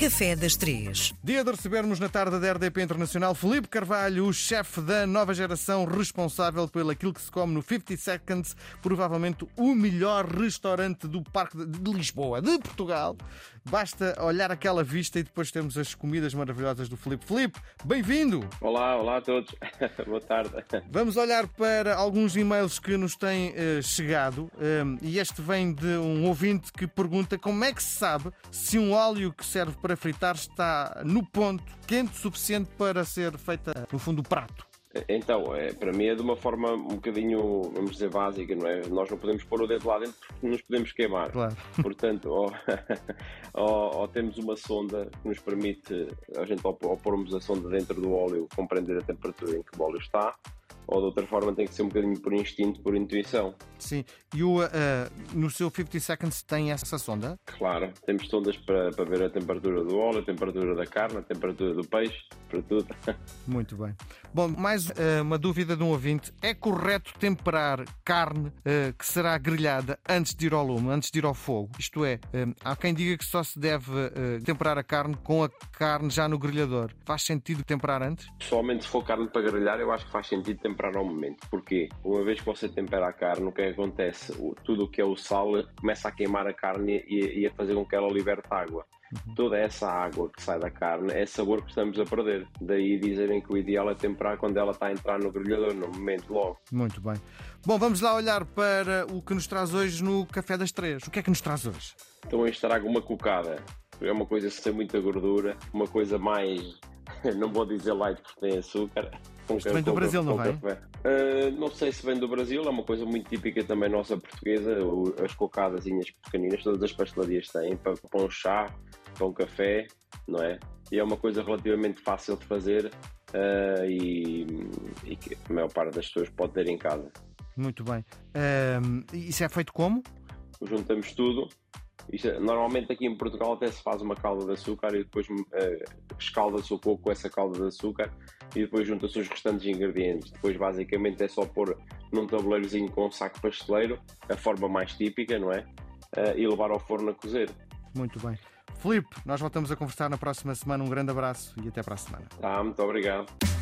Café das Três. Dia de recebermos na tarde da RDP Internacional Felipe Carvalho, o chefe da nova geração responsável pelo aquilo que se come no 50 Seconds, provavelmente o melhor restaurante do Parque de Lisboa, de Portugal. Basta olhar aquela vista e depois temos as comidas maravilhosas do Felipe. Felipe, bem-vindo! Olá, olá a todos. Boa tarde. Vamos olhar para alguns e-mails que nos têm uh, chegado um, e este vem de um ouvinte que pergunta como é que se sabe se um óleo que serve para fritar está no ponto quente o suficiente para ser feita, no fundo, o prato. Então, é, para mim é de uma forma um bocadinho, vamos dizer, básica, não é? Nós não podemos pôr o dedo lá dentro porque nos podemos queimar. Claro. Portanto, ou, ou, ou, temos uma sonda que nos permite, a gente, ao, ao pormos a sonda dentro do óleo, compreender a temperatura em que o óleo está, ou de outra forma tem que ser um bocadinho por instinto, por intuição. Sim, e o, uh, no seu 50 Seconds tem essa sonda? Claro, temos sondas para, para ver a temperatura do óleo, a temperatura da carne, a temperatura do peixe, para tudo. Muito bem. Bom, mais uh, uma dúvida de um ouvinte: é correto temperar carne uh, que será grelhada antes de ir ao lume, antes de ir ao fogo? Isto é, há quem diga que só se deve temperar a carne com a carne já no grelhador. Faz sentido temperar antes? Pessoalmente, se for carne para grelhar, eu acho que faz sentido temperar temperar ao momento. Porquê? Uma vez que você tempera a carne, o que, é acontece? Tudo o que é o sal começa a queimar a carne e, e a fazer com que ela liberte água. Uhum. Toda essa água que sai da carne é sabor que estamos a perder. Daí dizerem que o ideal é temperar quando ela está a entrar no grelhador, no momento logo. Muito bem. Bom, vamos lá olhar para o que nos traz hoje no Café das Três. O que é que nos traz hoje? Então, hoje trago uma cocada. É uma coisa sem muita gordura, uma coisa mais não vou dizer light porque tem açúcar. Isto vem do Brasil, não vem? Uh, não sei se vem do Brasil, é uma coisa muito típica também nossa portuguesa, as cocadazinhas pequeninas, todas as pastelarias têm, para, para um chá, para um café, não é? E é uma coisa relativamente fácil de fazer uh, e, e, que a maior parte das pessoas pode ter em casa. Muito bem. Uh, isso é feito como? Juntamos tudo, isto, é, normalmente aqui em Portugal até se faz uma calda de açúcar e depois uh, escalda-se o coco com essa calda de açúcar e depois junta-se os restantes ingredientes. Depois basicamente é só pôr num tabuleirozinho com um saco pasteleiro, a forma mais típica, não é? Uh, e levar ao forno a cozer. Muito bem. Filipe, nós voltamos a conversar na próxima semana. Um grande abraço e até para a semana. Tá, muito obrigado.